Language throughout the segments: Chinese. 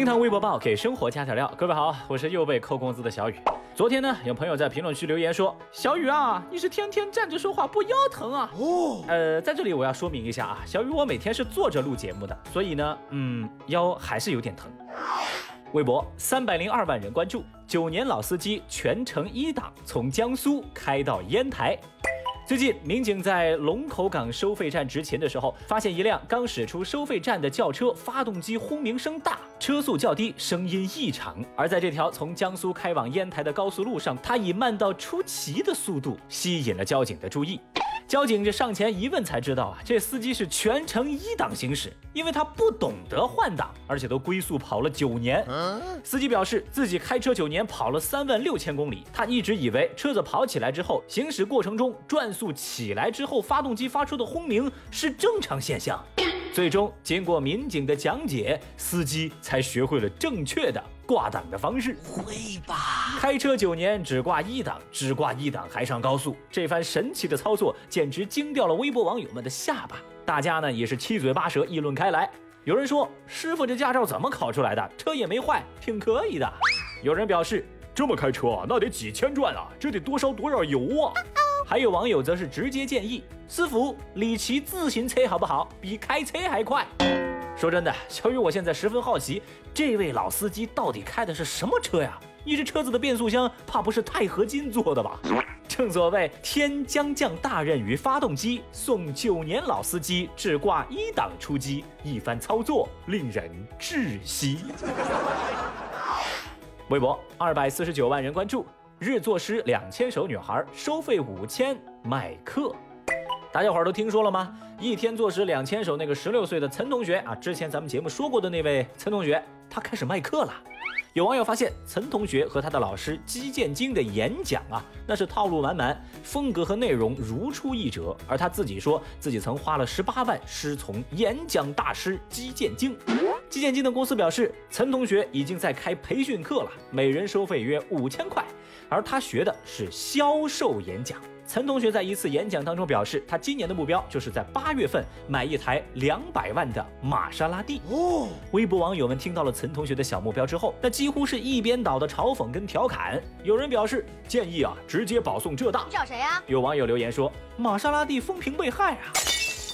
听堂微博报给生活加点料，各位好，我是又被扣工资的小雨。昨天呢，有朋友在评论区留言说：“小雨啊，你是天天站着说话不腰疼啊？”哦，呃，在这里我要说明一下啊，小雨我每天是坐着录节目的，所以呢，嗯，腰还是有点疼。微博三百零二万人关注，九年老司机全程一档从江苏开到烟台。最近，民警在龙口港收费站执勤的时候，发现一辆刚驶出收费站的轿车发动机轰鸣声大，车速较低，声音异常。而在这条从江苏开往烟台的高速路上，它以慢到出奇的速度吸引了交警的注意。交警这上前一问才知道啊，这司机是全程一档行驶，因为他不懂得换挡，而且都龟速跑了九年。司机表示自己开车九年，跑了三万六千公里，他一直以为车子跑起来之后，行驶过程中转速起来之后，发动机发出的轰鸣是正常现象。最终经过民警的讲解，司机才学会了正确的。挂档的方式会吧？开车九年只挂一档，只挂一档还上高速，这番神奇的操作简直惊掉了微博网友们的下巴。大家呢也是七嘴八舌议论开来。有人说：“师傅这驾照怎么考出来的？车也没坏，挺可以的。”有人表示：“这么开车啊，那得几千转啊，这得多烧多少油啊？”还有网友则是直接建议：“师傅，你骑自行车好不好？比开车还快。”说真的，小雨，我现在十分好奇，这位老司机到底开的是什么车呀？你这车子的变速箱怕不是钛合金做的吧？正所谓天将降大任于发动机，送九年老司机只挂一档出击，一番操作令人窒息。微博二百四十九万人关注，日作诗两千首女孩收费五千卖课。大家伙儿都听说了吗？一天作诗两千首，那个十六岁的岑同学啊，之前咱们节目说过的那位岑同学，他开始卖课了。有网友发现，岑同学和他的老师姬建京的演讲啊，那是套路满满，风格和内容如出一辙。而他自己说自己曾花了十八万师从演讲大师姬建京。姬建京的公司表示，岑同学已经在开培训课了，每人收费约五千块，而他学的是销售演讲。岑同学在一次演讲当中表示，他今年的目标就是在八月份买一台两百万的玛莎拉蒂。哦，微博网友们听到了岑同学的小目标之后，那几乎是一边倒的嘲讽跟调侃。有人表示建议啊，直接保送浙大。你找谁呀？有网友留言说，玛莎拉蒂风评被害啊。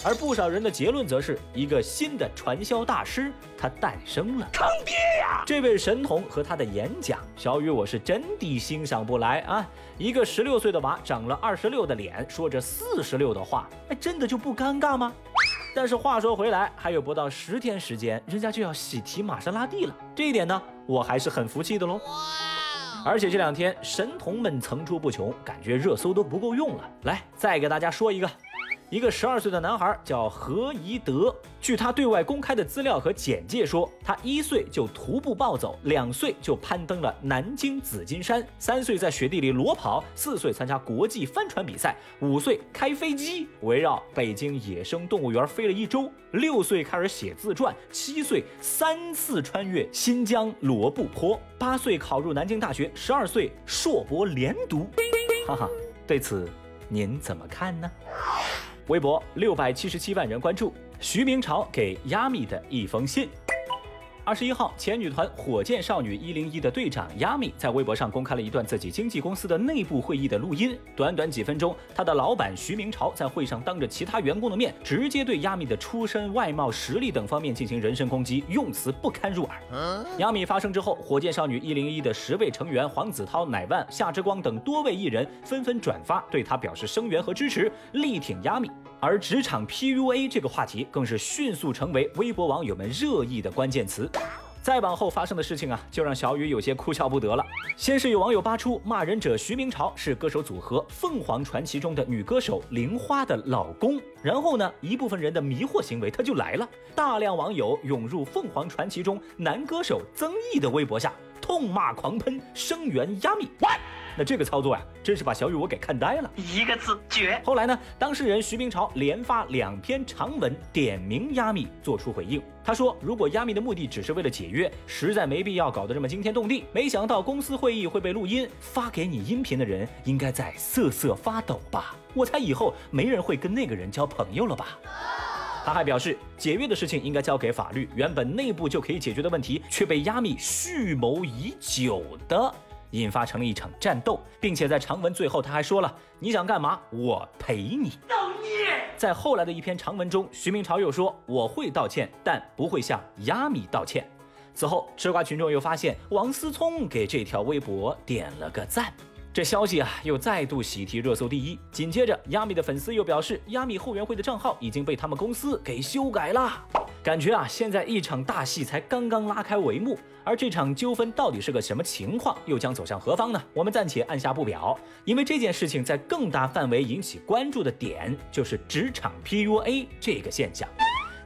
而不少人的结论则是一个新的传销大师，他诞生了，坑爹呀！这位神童和他的演讲，小雨我是真的欣赏不来啊！一个十六岁的娃长了二十六的脸，说着四十六的话，哎，真的就不尴尬吗？但是话说回来，还有不到十天时间，人家就要喜提玛莎拉蒂了，这一点呢，我还是很服气的喽。而且这两天神童们层出不穷，感觉热搜都不够用了。来，再给大家说一个。一个十二岁的男孩叫何宜德，据他对外公开的资料和简介说，他一岁就徒步暴走，两岁就攀登了南京紫金山，三岁在雪地里裸跑，四岁参加国际帆船比赛，五岁开飞机围绕北京野生动物园飞了一周，六岁开始写自传，七岁三次穿越新疆罗布泊，八岁考入南京大学，十二岁硕博连读。哈哈，对此您怎么看呢？微博六百七十七万人关注，徐明朝给亚米的一封信。二十一号，前女团火箭少女一零一的队长亚米在微博上公开了一段自己经纪公司的内部会议的录音。短短几分钟，他的老板徐明朝在会上当着其他员工的面，直接对亚米的出身、外貌、实力等方面进行人身攻击，用词不堪入耳。亚米发声之后，火箭少女一零一的十位成员黄子韬、乃万、夏之光等多位艺人纷纷转发，对他表示声援和支持，力挺亚米。而职场 PUA 这个话题更是迅速成为微博网友们热议的关键词。再往后发生的事情啊，就让小雨有些哭笑不得了。先是有网友扒出骂人者徐明朝是歌手组合凤凰传奇中的女歌手玲花的老公，然后呢，一部分人的迷惑行为他就来了，大量网友涌入凤凰传奇中男歌手曾毅的微博下，痛骂狂喷，声援亚米。那这个操作呀，真是把小雨我给看呆了，一个字绝。后来呢，当事人徐明朝连发两篇长文点名亚米做出回应。他说，如果亚米的目的只是为了解约，实在没必要搞得这么惊天动地。没想到公司会议会被录音，发给你音频的人应该在瑟瑟发抖吧？我猜以后没人会跟那个人交朋友了吧？他还表示，解约的事情应该交给法律，原本内部就可以解决的问题，却被亚米蓄谋已久的引发成了一场战斗，并且在长文最后他还说了：“你想干嘛，我陪你。”造孽！在后来的一篇长文中，徐明朝又说：“我会道歉，但不会向亚米道歉。”此后，吃瓜群众又发现王思聪给这条微博点了个赞。这消息啊，又再度喜提热搜第一。紧接着，亚米的粉丝又表示，亚米后援会的账号已经被他们公司给修改了。感觉啊，现在一场大戏才刚刚拉开帷幕，而这场纠纷到底是个什么情况，又将走向何方呢？我们暂且按下不表，因为这件事情在更大范围引起关注的点，就是职场 PUA 这个现象。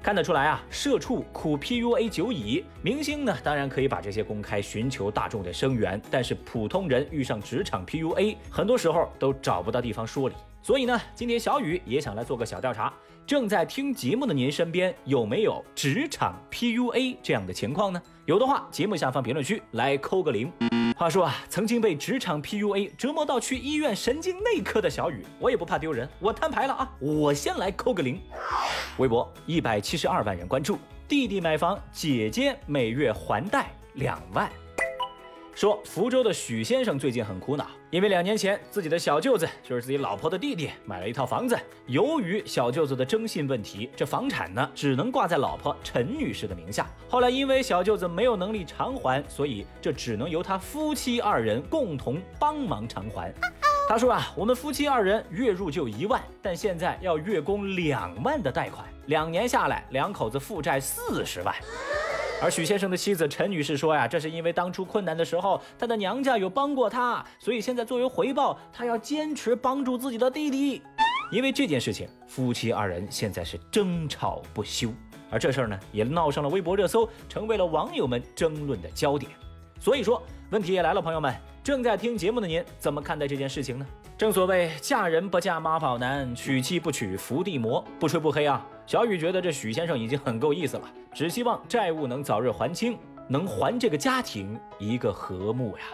看得出来啊，社畜苦 PUA 久矣。明星呢，当然可以把这些公开，寻求大众的声援。但是普通人遇上职场 PUA，很多时候都找不到地方说理。所以呢，今天小雨也想来做个小调查。正在听节目的您身边有没有职场 PUA 这样的情况呢？有的话，节目下方评论区来扣个零。话说啊，曾经被职场 PUA 折磨到去医院神经内科的小雨，我也不怕丢人，我摊牌了啊！我先来扣个零。微博一百七十二万人关注，弟弟买房，姐姐每月还贷两万。说福州的许先生最近很苦恼，因为两年前自己的小舅子就是自己老婆的弟弟买了一套房子，由于小舅子的征信问题，这房产呢只能挂在老婆陈女士的名下。后来因为小舅子没有能力偿还，所以这只能由他夫妻二人共同帮忙偿还。他说啊，我们夫妻二人月入就一万，但现在要月供两万的贷款，两年下来两口子负债四十万。而许先生的妻子陈女士说呀，这是因为当初困难的时候，他的娘家有帮过他，所以现在作为回报，他要坚持帮助自己的弟弟。因为这件事情，夫妻二人现在是争吵不休，而这事儿呢，也闹上了微博热搜，成为了网友们争论的焦点。所以说，问题也来了，朋友们，正在听节目的您怎么看待这件事情呢？正所谓嫁人不嫁妈宝男，娶妻不娶伏地魔。不吹不黑啊，小雨觉得这许先生已经很够意思了，只希望债务能早日还清，能还这个家庭一个和睦呀。